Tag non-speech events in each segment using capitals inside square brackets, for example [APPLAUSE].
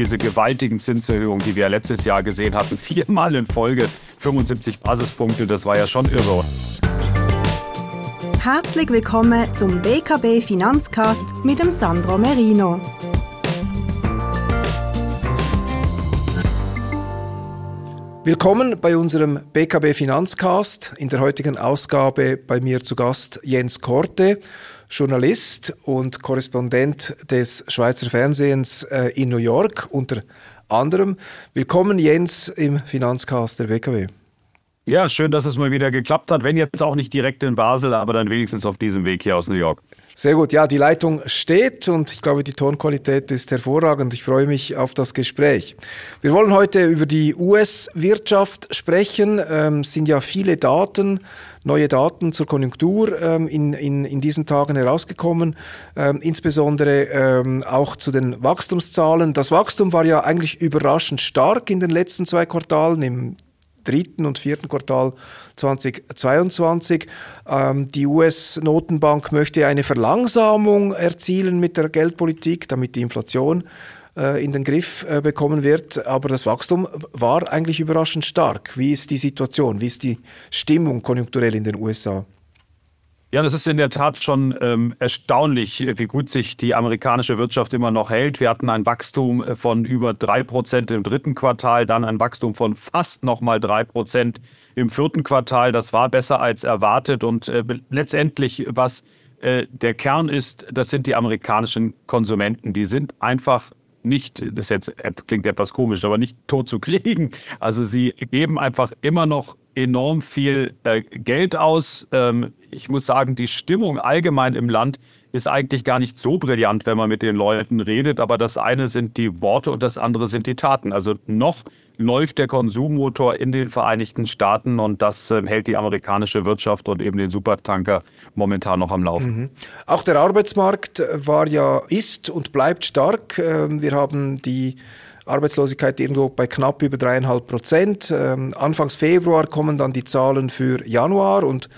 diese gewaltigen Zinserhöhungen, die wir letztes Jahr gesehen hatten. Viermal in Folge 75 Basispunkte, das war ja schon irre. Herzlich willkommen zum BKB Finanzcast mit dem Sandro Merino. Willkommen bei unserem BKB Finanzcast. In der heutigen Ausgabe bei mir zu Gast Jens Korte, Journalist und Korrespondent des Schweizer Fernsehens äh, in New York unter anderem. Willkommen Jens im Finanzcast der BKB. Ja, schön, dass es mal wieder geklappt hat. Wenn jetzt auch nicht direkt in Basel, aber dann wenigstens auf diesem Weg hier aus New York. Sehr gut. Ja, die Leitung steht und ich glaube, die Tonqualität ist hervorragend. Ich freue mich auf das Gespräch. Wir wollen heute über die US-Wirtschaft sprechen. Ähm, es sind ja viele Daten, neue Daten zur Konjunktur ähm, in, in, in diesen Tagen herausgekommen, ähm, insbesondere ähm, auch zu den Wachstumszahlen. Das Wachstum war ja eigentlich überraschend stark in den letzten zwei Quartalen. Im dritten und vierten Quartal 2022. Ähm, die US-Notenbank möchte eine Verlangsamung erzielen mit der Geldpolitik, damit die Inflation äh, in den Griff äh, bekommen wird. Aber das Wachstum war eigentlich überraschend stark. Wie ist die Situation? Wie ist die Stimmung konjunkturell in den USA? Ja, das ist in der Tat schon ähm, erstaunlich, wie gut sich die amerikanische Wirtschaft immer noch hält. Wir hatten ein Wachstum äh, von über drei Prozent im dritten Quartal, dann ein Wachstum von fast nochmal drei Prozent im vierten Quartal. Das war besser als erwartet und äh, letztendlich, was äh, der Kern ist, das sind die amerikanischen Konsumenten. Die sind einfach nicht, das jetzt klingt etwas komisch, aber nicht tot zu [LAUGHS] kriegen. Also sie geben einfach immer noch enorm viel äh, Geld aus. Ähm, ich muss sagen, die Stimmung allgemein im Land ist eigentlich gar nicht so brillant, wenn man mit den Leuten redet. Aber das eine sind die Worte und das andere sind die Taten. Also noch läuft der Konsummotor in den Vereinigten Staaten und das äh, hält die amerikanische Wirtschaft und eben den Supertanker momentan noch am Laufen. Mhm. Auch der Arbeitsmarkt war ja, ist und bleibt stark. Ähm, wir haben die Arbeitslosigkeit irgendwo bei knapp über dreieinhalb Prozent. Ähm, Anfangs Februar kommen dann die Zahlen für Januar und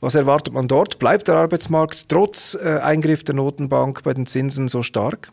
was erwartet man dort? Bleibt der Arbeitsmarkt trotz äh, Eingriff der Notenbank bei den Zinsen so stark?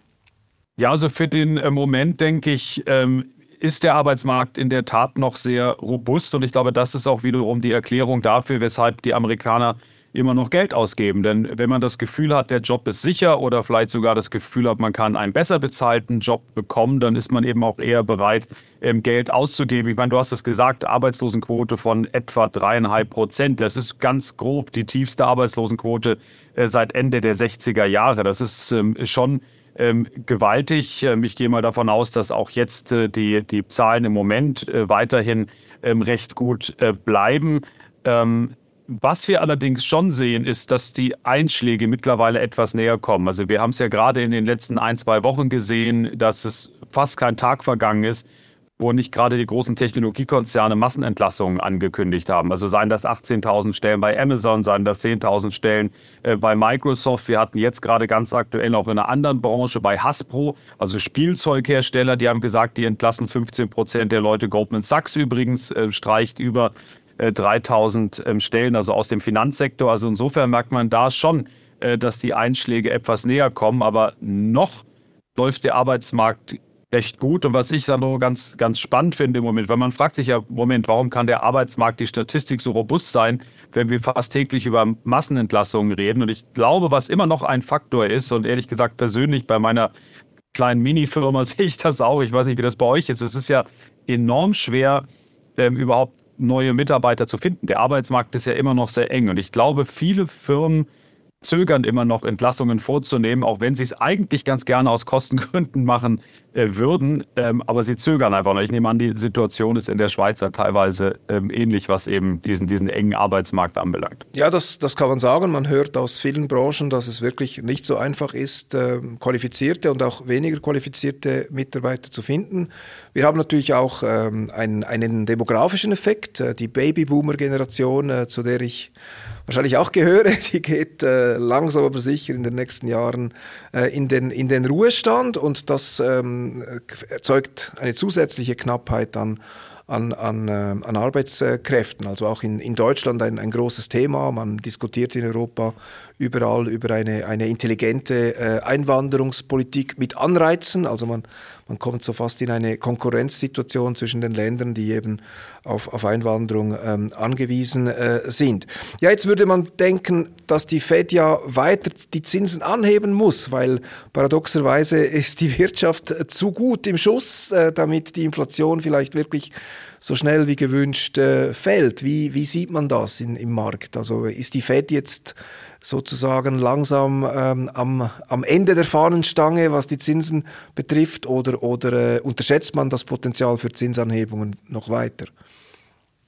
Ja, also für den äh, Moment denke ich, ähm, ist der Arbeitsmarkt in der Tat noch sehr robust und ich glaube, das ist auch wiederum die Erklärung dafür, weshalb die Amerikaner immer noch Geld ausgeben. Denn wenn man das Gefühl hat, der Job ist sicher oder vielleicht sogar das Gefühl hat, man kann einen besser bezahlten Job bekommen, dann ist man eben auch eher bereit, ähm, Geld auszugeben. Ich meine, du hast es gesagt, Arbeitslosenquote von etwa dreieinhalb Prozent. Das ist ganz grob die tiefste Arbeitslosenquote äh, seit Ende der 60er Jahre. Das ist ähm, schon ähm, gewaltig. ich gehe mal davon aus, dass auch jetzt äh, die, die Zahlen im Moment äh, weiterhin recht gut bleiben. Was wir allerdings schon sehen, ist, dass die Einschläge mittlerweile etwas näher kommen. Also wir haben es ja gerade in den letzten ein, zwei Wochen gesehen, dass es fast kein Tag vergangen ist, wo nicht gerade die großen Technologiekonzerne Massenentlassungen angekündigt haben. Also seien das 18.000 Stellen bei Amazon, seien das 10.000 Stellen äh, bei Microsoft. Wir hatten jetzt gerade ganz aktuell auch in einer anderen Branche bei Hasbro, also Spielzeughersteller, die haben gesagt, die entlassen 15 Prozent der Leute. Goldman Sachs übrigens äh, streicht über 3000 äh, ähm, Stellen, also aus dem Finanzsektor. Also insofern merkt man da schon, äh, dass die Einschläge etwas näher kommen, aber noch läuft der Arbeitsmarkt recht gut. Und was ich dann noch ganz, ganz spannend finde im Moment, weil man fragt sich ja, Moment, warum kann der Arbeitsmarkt, die Statistik so robust sein, wenn wir fast täglich über Massenentlassungen reden? Und ich glaube, was immer noch ein Faktor ist, und ehrlich gesagt persönlich bei meiner kleinen Mini-Firma [LAUGHS] sehe ich das auch, ich weiß nicht, wie das bei euch ist, es ist ja enorm schwer, ähm, überhaupt neue Mitarbeiter zu finden. Der Arbeitsmarkt ist ja immer noch sehr eng und ich glaube, viele Firmen zögern immer noch, Entlassungen vorzunehmen, auch wenn sie es eigentlich ganz gerne aus Kostengründen machen äh, würden. Ähm, aber sie zögern einfach noch. Ich nehme an, die Situation ist in der Schweiz ja teilweise ähm, ähnlich, was eben diesen, diesen engen Arbeitsmarkt anbelangt. Ja, das, das kann man sagen. Man hört aus vielen Branchen, dass es wirklich nicht so einfach ist, äh, qualifizierte und auch weniger qualifizierte Mitarbeiter zu finden. Wir haben natürlich auch ähm, einen, einen demografischen Effekt. Äh, die Babyboomer-Generation, äh, zu der ich wahrscheinlich auch gehöre, [LAUGHS] die geht äh, langsam aber sicher in den nächsten Jahren äh, in, den, in den Ruhestand und das ähm, erzeugt eine zusätzliche Knappheit an an, an, äh, an Arbeitskräften. Also auch in, in Deutschland ein, ein großes Thema. Man diskutiert in Europa überall über eine, eine intelligente äh, Einwanderungspolitik mit Anreizen. Also man, man kommt so fast in eine Konkurrenzsituation zwischen den Ländern, die eben auf, auf Einwanderung ähm, angewiesen äh, sind. Ja, jetzt würde man denken, dass die Fed ja weiter die Zinsen anheben muss, weil paradoxerweise ist die Wirtschaft zu gut im Schuss, äh, damit die Inflation vielleicht wirklich so schnell wie gewünscht äh, fällt. Wie, wie sieht man das in, im Markt? Also ist die Fed jetzt sozusagen langsam ähm, am, am Ende der Fahnenstange, was die Zinsen betrifft, oder, oder äh, unterschätzt man das Potenzial für Zinsanhebungen noch weiter?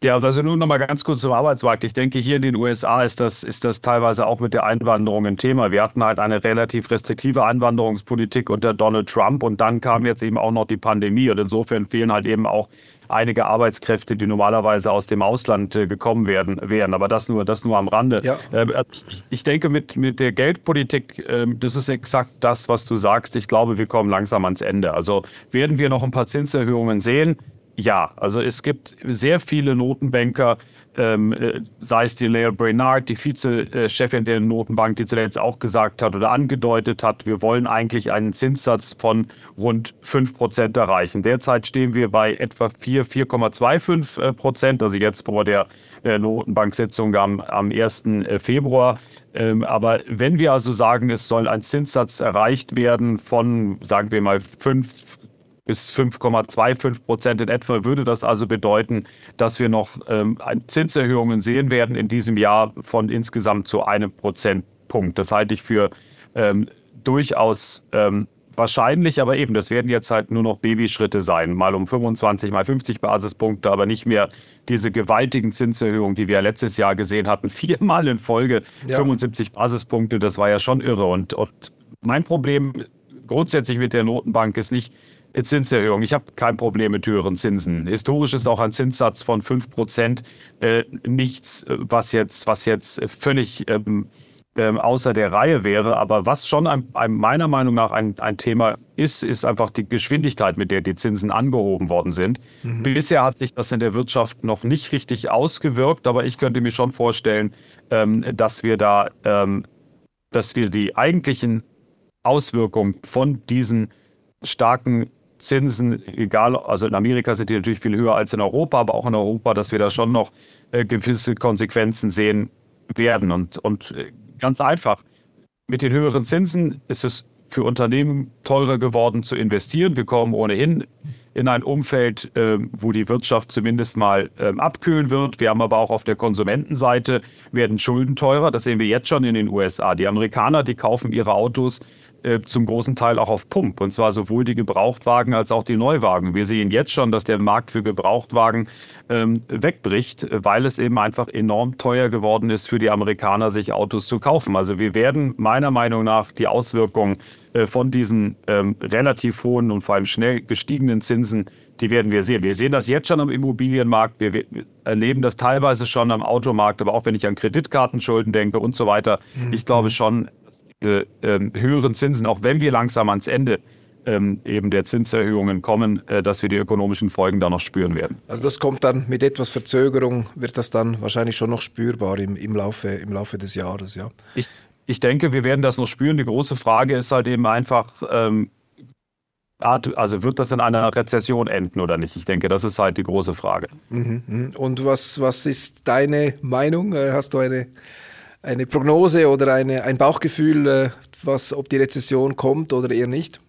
Ja, also nun nochmal ganz kurz zum Arbeitsmarkt. Ich denke, hier in den USA ist das, ist das teilweise auch mit der Einwanderung ein Thema. Wir hatten halt eine relativ restriktive Einwanderungspolitik unter Donald Trump und dann kam jetzt eben auch noch die Pandemie und insofern fehlen halt eben auch einige Arbeitskräfte, die normalerweise aus dem Ausland äh, gekommen werden, wären. Aber das nur, das nur am Rande. Ja. Ähm, äh, ich denke, mit, mit der Geldpolitik, ähm, das ist exakt das, was du sagst. Ich glaube, wir kommen langsam ans Ende. Also werden wir noch ein paar Zinserhöhungen sehen? Ja, also es gibt sehr viele Notenbanker, ähm, äh, sei es die Lea Brainard, die Vizechefin der Notenbank, die zuletzt auch gesagt hat oder angedeutet hat, wir wollen eigentlich einen Zinssatz von rund 5 Prozent erreichen. Derzeit stehen wir bei etwa 4, 4,25 äh, Prozent, also jetzt vor der äh, Notenbanksitzung am, am 1. Äh, Februar. Ähm, aber wenn wir also sagen, es soll ein Zinssatz erreicht werden von, sagen wir mal, 5 bis 5,25 Prozent in etwa würde das also bedeuten, dass wir noch ähm, Zinserhöhungen sehen werden in diesem Jahr von insgesamt zu einem Prozentpunkt. Das halte ich für ähm, durchaus ähm, wahrscheinlich, aber eben, das werden jetzt halt nur noch Babyschritte sein, mal um 25, mal 50 Basispunkte, aber nicht mehr diese gewaltigen Zinserhöhungen, die wir letztes Jahr gesehen hatten, [LAUGHS] viermal in Folge ja. 75 Basispunkte, das war ja schon irre. Und, und mein Problem grundsätzlich mit der Notenbank ist nicht, Zinserhöhung. Ich habe kein Problem mit höheren Zinsen. Historisch ist auch ein Zinssatz von 5 Prozent äh, nichts, äh, was jetzt, was jetzt völlig ähm, ähm, außer der Reihe wäre. Aber was schon ein, ein, meiner Meinung nach ein, ein Thema ist, ist einfach die Geschwindigkeit, mit der die Zinsen angehoben worden sind. Mhm. Bisher hat sich das in der Wirtschaft noch nicht richtig ausgewirkt, aber ich könnte mir schon vorstellen, ähm, dass wir da, ähm, dass wir die eigentlichen Auswirkungen von diesen starken Zinsen, egal, also in Amerika sind die natürlich viel höher als in Europa, aber auch in Europa, dass wir da schon noch äh, gewisse Konsequenzen sehen werden. Und, und äh, ganz einfach, mit den höheren Zinsen ist es für Unternehmen teurer geworden zu investieren. Wir kommen ohnehin in ein Umfeld, äh, wo die Wirtschaft zumindest mal äh, abkühlen wird. Wir haben aber auch auf der Konsumentenseite werden Schulden teurer. Das sehen wir jetzt schon in den USA. Die Amerikaner, die kaufen ihre Autos zum großen Teil auch auf Pump. Und zwar sowohl die Gebrauchtwagen als auch die Neuwagen. Wir sehen jetzt schon, dass der Markt für Gebrauchtwagen ähm, wegbricht, weil es eben einfach enorm teuer geworden ist für die Amerikaner, sich Autos zu kaufen. Also wir werden meiner Meinung nach die Auswirkungen äh, von diesen ähm, relativ hohen und vor allem schnell gestiegenen Zinsen, die werden wir sehen. Wir sehen das jetzt schon am Immobilienmarkt, wir erleben das teilweise schon am Automarkt, aber auch wenn ich an Kreditkartenschulden denke und so weiter. Mhm. Ich glaube schon, diese ähm, höheren Zinsen, auch wenn wir langsam ans Ende ähm, eben der Zinserhöhungen kommen, äh, dass wir die ökonomischen Folgen da noch spüren werden. Also das kommt dann mit etwas Verzögerung, wird das dann wahrscheinlich schon noch spürbar im, im, Laufe, im Laufe des Jahres, ja. Ich, ich denke, wir werden das noch spüren. Die große Frage ist halt eben einfach, ähm, also wird das in einer Rezession enden oder nicht? Ich denke, das ist halt die große Frage. Mhm, mhm. Und was, was ist deine Meinung? Äh, hast du eine eine Prognose oder eine, ein Bauchgefühl, äh, was, ob die Rezession kommt oder eher nicht?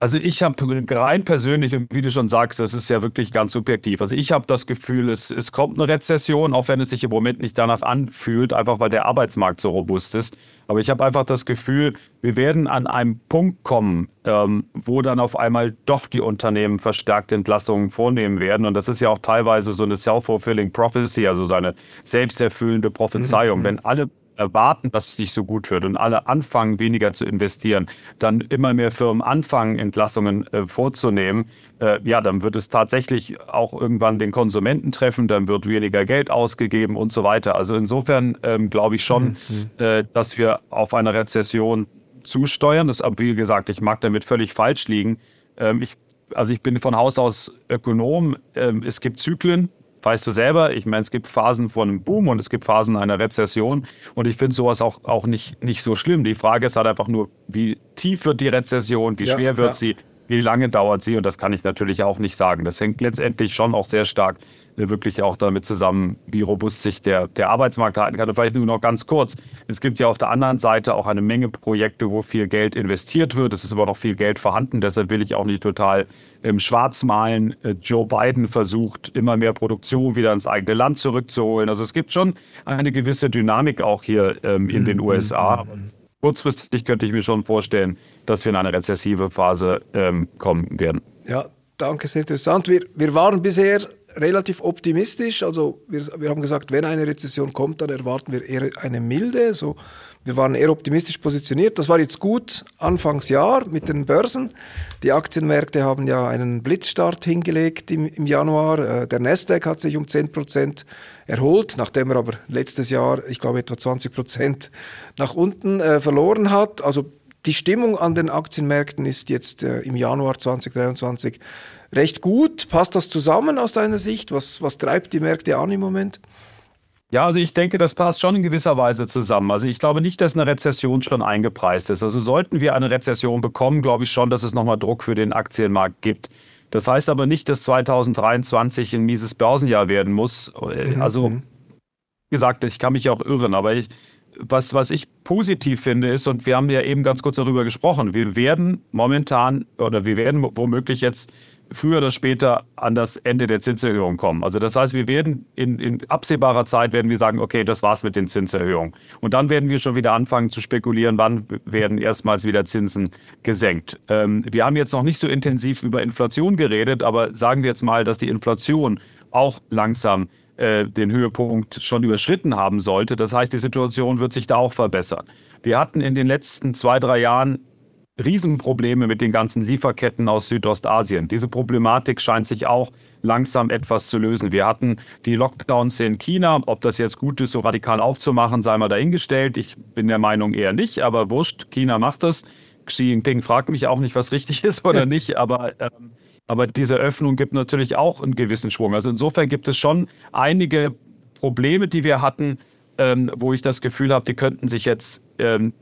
Also ich habe rein persönlich, und wie du schon sagst, das ist ja wirklich ganz subjektiv. Also ich habe das Gefühl, es, es kommt eine Rezession, auch wenn es sich im Moment nicht danach anfühlt, einfach weil der Arbeitsmarkt so robust ist. Aber ich habe einfach das Gefühl, wir werden an einem Punkt kommen, ähm, wo dann auf einmal doch die Unternehmen verstärkte Entlassungen vornehmen werden. Und das ist ja auch teilweise so eine self-fulfilling prophecy, also so eine selbsterfüllende Prophezeiung. Mhm. Wenn alle erwarten, dass es nicht so gut wird und alle anfangen, weniger zu investieren, dann immer mehr Firmen anfangen, Entlassungen äh, vorzunehmen, äh, ja, dann wird es tatsächlich auch irgendwann den Konsumenten treffen, dann wird weniger Geld ausgegeben und so weiter. Also insofern ähm, glaube ich schon, mhm. äh, dass wir auf eine Rezession zusteuern. Das, wie gesagt, ich mag damit völlig falsch liegen. Ähm, ich also ich bin von Haus aus Ökonom. Ähm, es gibt Zyklen, weißt du selber. Ich meine, es gibt Phasen von einem Boom und es gibt Phasen einer Rezession. Und ich finde sowas auch, auch nicht, nicht so schlimm. Die Frage ist halt einfach nur, wie tief wird die Rezession, wie ja, schwer wird ja. sie, wie lange dauert sie? Und das kann ich natürlich auch nicht sagen. Das hängt letztendlich schon auch sehr stark wirklich auch damit zusammen, wie robust sich der, der Arbeitsmarkt halten kann. Und vielleicht nur noch ganz kurz. Es gibt ja auf der anderen Seite auch eine Menge Projekte, wo viel Geld investiert wird. Es ist aber noch viel Geld vorhanden. Deshalb will ich auch nicht total im Schwarz malen. Äh, Joe Biden versucht, immer mehr Produktion wieder ins eigene Land zurückzuholen. Also es gibt schon eine gewisse Dynamik auch hier ähm, in den USA. Kurzfristig könnte ich mir schon vorstellen, dass wir in eine rezessive Phase ähm, kommen werden. Ja, danke, sehr interessant. Wir, wir waren bisher relativ optimistisch. Also wir, wir haben gesagt, wenn eine Rezession kommt, dann erwarten wir eher eine milde. So, wir waren eher optimistisch positioniert. Das war jetzt gut Anfangsjahr mit den Börsen. Die Aktienmärkte haben ja einen Blitzstart hingelegt im, im Januar. Äh, der Nasdaq hat sich um 10 Prozent erholt, nachdem er aber letztes Jahr, ich glaube, etwa 20 Prozent nach unten äh, verloren hat. Also die Stimmung an den Aktienmärkten ist jetzt äh, im Januar 2023 recht gut. Passt das zusammen aus deiner Sicht? Was, was treibt die Märkte an im Moment? Ja, also ich denke, das passt schon in gewisser Weise zusammen. Also ich glaube nicht, dass eine Rezession schon eingepreist ist. Also sollten wir eine Rezession bekommen, glaube ich schon, dass es nochmal Druck für den Aktienmarkt gibt. Das heißt aber nicht, dass 2023 ein mieses Börsenjahr werden muss. Mhm. Also, wie gesagt, ich kann mich auch irren, aber ich, was, was ich positiv finde, ist, und wir haben ja eben ganz kurz darüber gesprochen, wir werden momentan oder wir werden womöglich jetzt früher oder später an das Ende der Zinserhöhung kommen. Also das heißt, wir werden in, in absehbarer Zeit werden wir sagen, okay, das war's mit den Zinserhöhungen. Und dann werden wir schon wieder anfangen zu spekulieren, wann werden erstmals wieder Zinsen gesenkt. Ähm, wir haben jetzt noch nicht so intensiv über Inflation geredet, aber sagen wir jetzt mal, dass die Inflation auch langsam äh, den Höhepunkt schon überschritten haben sollte. Das heißt, die Situation wird sich da auch verbessern. Wir hatten in den letzten zwei, drei Jahren Riesenprobleme mit den ganzen Lieferketten aus Südostasien. Diese Problematik scheint sich auch langsam etwas zu lösen. Wir hatten die Lockdowns in China. Ob das jetzt gut ist, so radikal aufzumachen, sei mal dahingestellt. Ich bin der Meinung eher nicht, aber wurscht, China macht das. Xi Jinping fragt mich auch nicht, was richtig [LAUGHS] ist oder nicht, aber, ähm, aber diese Öffnung gibt natürlich auch einen gewissen Schwung. Also insofern gibt es schon einige Probleme, die wir hatten, ähm, wo ich das Gefühl habe, die könnten sich jetzt ähm,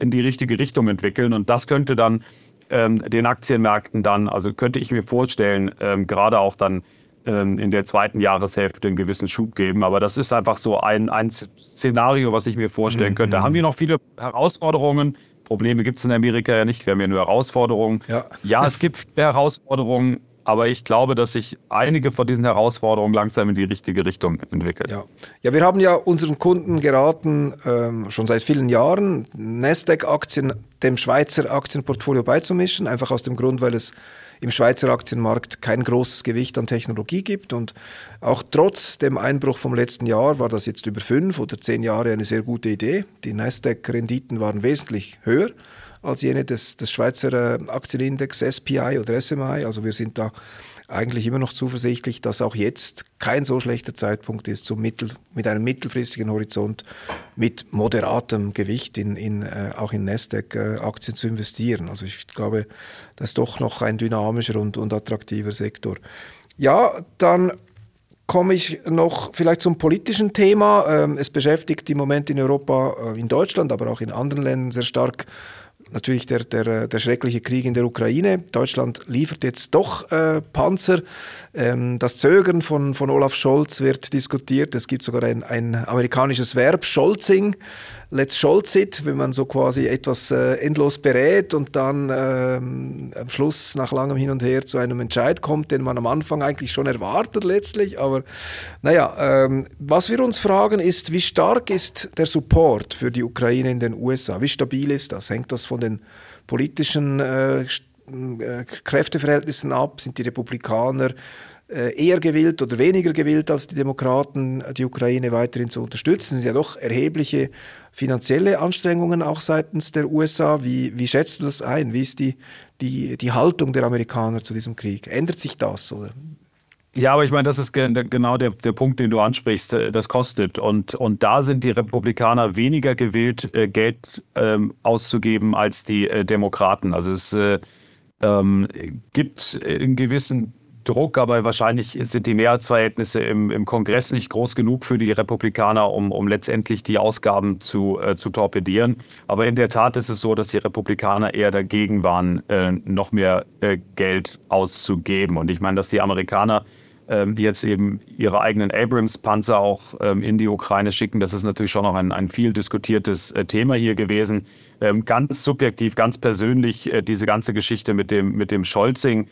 in die richtige Richtung entwickeln. Und das könnte dann ähm, den Aktienmärkten dann, also könnte ich mir vorstellen, ähm, gerade auch dann ähm, in der zweiten Jahreshälfte einen gewissen Schub geben. Aber das ist einfach so ein, ein Szenario, was ich mir vorstellen mhm. könnte. Da haben wir noch viele Herausforderungen. Probleme gibt es in Amerika ja nicht. Wir haben ja nur Herausforderungen. Ja, ja es gibt Herausforderungen. Aber ich glaube, dass sich einige von diesen Herausforderungen langsam in die richtige Richtung entwickeln. Ja, ja wir haben ja unseren Kunden geraten, ähm, schon seit vielen Jahren, Nasdaq-Aktien dem Schweizer Aktienportfolio beizumischen, einfach aus dem Grund, weil es im Schweizer Aktienmarkt kein großes Gewicht an Technologie gibt. Und auch trotz dem Einbruch vom letzten Jahr war das jetzt über fünf oder zehn Jahre eine sehr gute Idee. Die Nasdaq-Renditen waren wesentlich höher als jene des, des Schweizer äh, Aktienindex SPI oder SMI. Also wir sind da eigentlich immer noch zuversichtlich, dass auch jetzt kein so schlechter Zeitpunkt ist, zum Mittel, mit einem mittelfristigen Horizont mit moderatem Gewicht in, in, äh, auch in Nasdaq-Aktien äh, zu investieren. Also ich glaube, das ist doch noch ein dynamischer und, und attraktiver Sektor. Ja, dann komme ich noch vielleicht zum politischen Thema. Ähm, es beschäftigt im Moment in Europa, äh, in Deutschland, aber auch in anderen Ländern sehr stark natürlich der, der, der schreckliche Krieg in der Ukraine. Deutschland liefert jetzt doch äh, Panzer. Ähm, das Zögern von, von Olaf Scholz wird diskutiert. Es gibt sogar ein, ein amerikanisches Verb, Scholzing let's Scholz it, wenn man so quasi etwas äh, endlos berät und dann ähm, am Schluss nach langem Hin und Her zu einem Entscheid kommt, den man am Anfang eigentlich schon erwartet letztlich. Aber naja, ähm, was wir uns fragen ist, wie stark ist der Support für die Ukraine in den USA? Wie stabil ist das? Hängt das von den politischen äh, äh Kräfteverhältnissen ab? Sind die Republikaner äh, eher gewillt oder weniger gewillt als die Demokraten, die Ukraine weiterhin zu unterstützen. Es sind ja doch erhebliche finanzielle Anstrengungen auch seitens der USA. Wie, wie schätzt du das ein? Wie ist die, die, die Haltung der Amerikaner zu diesem Krieg? Ändert sich das? Oder? Ja, aber ich meine, das ist genau der, der Punkt, den du ansprichst. Äh, das kostet. Und, und da sind die Republikaner weniger gewillt, äh, Geld ähm, auszugeben als die äh, Demokraten. Also es äh, ähm, gibt einen gewissen Druck, aber wahrscheinlich sind die Mehrheitsverhältnisse im, im Kongress nicht groß genug für die Republikaner, um, um letztendlich die Ausgaben zu, äh, zu torpedieren. Aber in der Tat ist es so, dass die Republikaner eher dagegen waren, äh, noch mehr äh, Geld auszugeben. Und ich meine, dass die Amerikaner die jetzt eben ihre eigenen Abrams-Panzer auch ähm, in die Ukraine schicken. Das ist natürlich schon noch ein, ein viel diskutiertes äh, Thema hier gewesen. Ähm, ganz subjektiv, ganz persönlich äh, diese ganze Geschichte mit dem, mit dem Scholzing.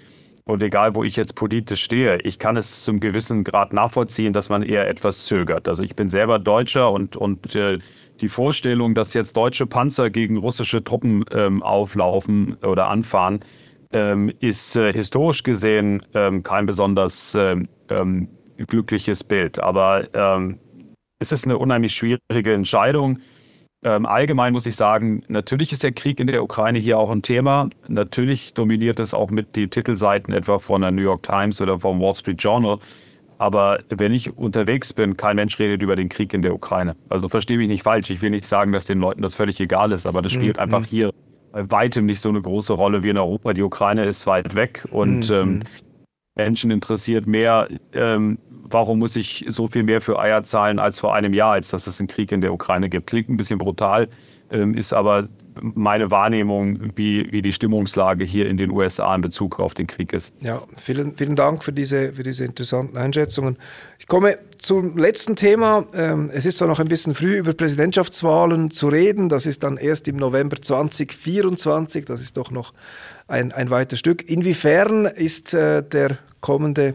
Und egal, wo ich jetzt politisch stehe, ich kann es zum gewissen Grad nachvollziehen, dass man eher etwas zögert. Also ich bin selber Deutscher und, und äh, die Vorstellung, dass jetzt deutsche Panzer gegen russische Truppen ähm, auflaufen oder anfahren, ähm, ist äh, historisch gesehen ähm, kein besonders ähm, ähm, glückliches Bild. Aber ähm, es ist eine unheimlich schwierige Entscheidung. Ähm, allgemein muss ich sagen, natürlich ist der Krieg in der Ukraine hier auch ein Thema. Natürlich dominiert es auch mit die Titelseiten etwa von der New York Times oder vom Wall Street Journal. Aber wenn ich unterwegs bin, kein Mensch redet über den Krieg in der Ukraine. Also verstehe mich nicht falsch. Ich will nicht sagen, dass den Leuten das völlig egal ist, aber das spielt mhm. einfach hier bei weitem nicht so eine große Rolle wie in Europa. Die Ukraine ist weit weg und mhm. ähm, Menschen interessiert mehr, ähm, warum muss ich so viel mehr für Eier zahlen als vor einem Jahr, als dass es einen Krieg in der Ukraine gibt. Klingt ein bisschen brutal, ähm, ist aber meine Wahrnehmung, wie, wie die Stimmungslage hier in den USA in Bezug auf den Krieg ist. Ja, vielen, vielen Dank für diese, für diese interessanten Einschätzungen. Ich komme zum letzten Thema. Ähm, es ist zwar noch ein bisschen früh, über Präsidentschaftswahlen zu reden. Das ist dann erst im November 2024. Das ist doch noch ein, ein weites Stück. Inwiefern ist äh, der kommende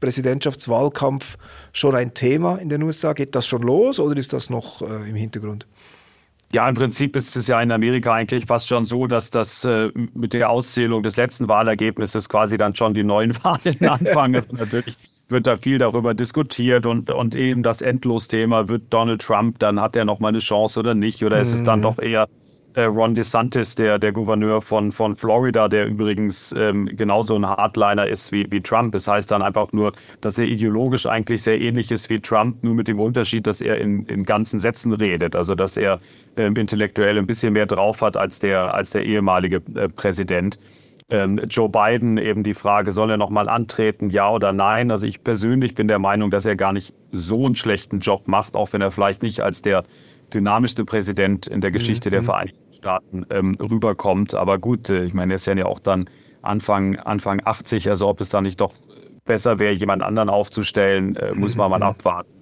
Präsidentschaftswahlkampf schon ein Thema in den USA? Geht das schon los oder ist das noch äh, im Hintergrund? Ja, im Prinzip ist es ja in Amerika eigentlich fast schon so, dass das äh, mit der Auszählung des letzten Wahlergebnisses quasi dann schon die neuen [LAUGHS] Wahlen anfangen. Also natürlich wird da viel darüber diskutiert und, und eben das Endlosthema, wird Donald Trump, dann hat er noch mal eine Chance oder nicht, oder ist es dann mhm. doch eher Ron DeSantis, der, der Gouverneur von, von Florida, der übrigens ähm, genauso ein Hardliner ist wie, wie Trump. Das heißt dann einfach nur, dass er ideologisch eigentlich sehr ähnlich ist wie Trump, nur mit dem Unterschied, dass er in, in ganzen Sätzen redet. Also dass er ähm, intellektuell ein bisschen mehr drauf hat als der, als der ehemalige äh, Präsident. Ähm, Joe Biden eben die Frage, soll er nochmal antreten, ja oder nein? Also ich persönlich bin der Meinung, dass er gar nicht so einen schlechten Job macht, auch wenn er vielleicht nicht als der dynamischste Präsident in der Geschichte mhm. der Vereinigten Staaten ähm, rüberkommt. Aber gut, äh, ich meine, er ist ja auch dann Anfang, Anfang 80, also ob es da nicht doch besser wäre, jemand anderen aufzustellen, äh, muss man mal mhm. abwarten.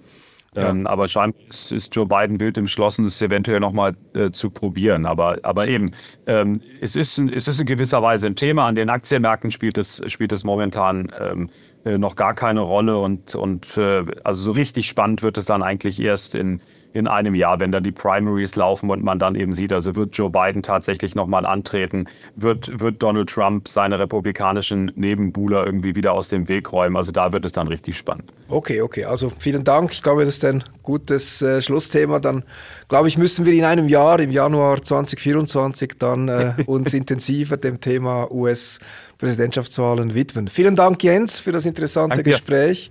Ja. Ähm, aber scheinbar ist, ist, Joe Biden wild entschlossen, es eventuell nochmal äh, zu probieren. Aber, aber eben, ähm, es, ist es ist in gewisser Weise ein Thema. An den Aktienmärkten spielt es, spielt es momentan ähm, äh, noch gar keine Rolle. Und, und äh, also so richtig spannend wird es dann eigentlich erst in, in einem Jahr, wenn dann die Primaries laufen und man dann eben sieht, also wird Joe Biden tatsächlich nochmal antreten, wird, wird Donald Trump seine republikanischen Nebenbuhler irgendwie wieder aus dem Weg räumen. Also da wird es dann richtig spannend. Okay, okay. Also vielen Dank. Ich glaube, das ist ein gutes äh, Schlussthema. Dann glaube ich, müssen wir in einem Jahr, im Januar 2024, dann äh, [LAUGHS] uns intensiver dem Thema US-Präsidentschaftswahlen widmen. Vielen Dank, Jens, für das interessante Danke. Gespräch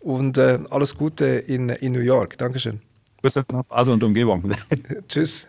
und äh, alles Gute in, in New York. Dankeschön. Grüße nach Basel und Umgebung. [LAUGHS] Tschüss.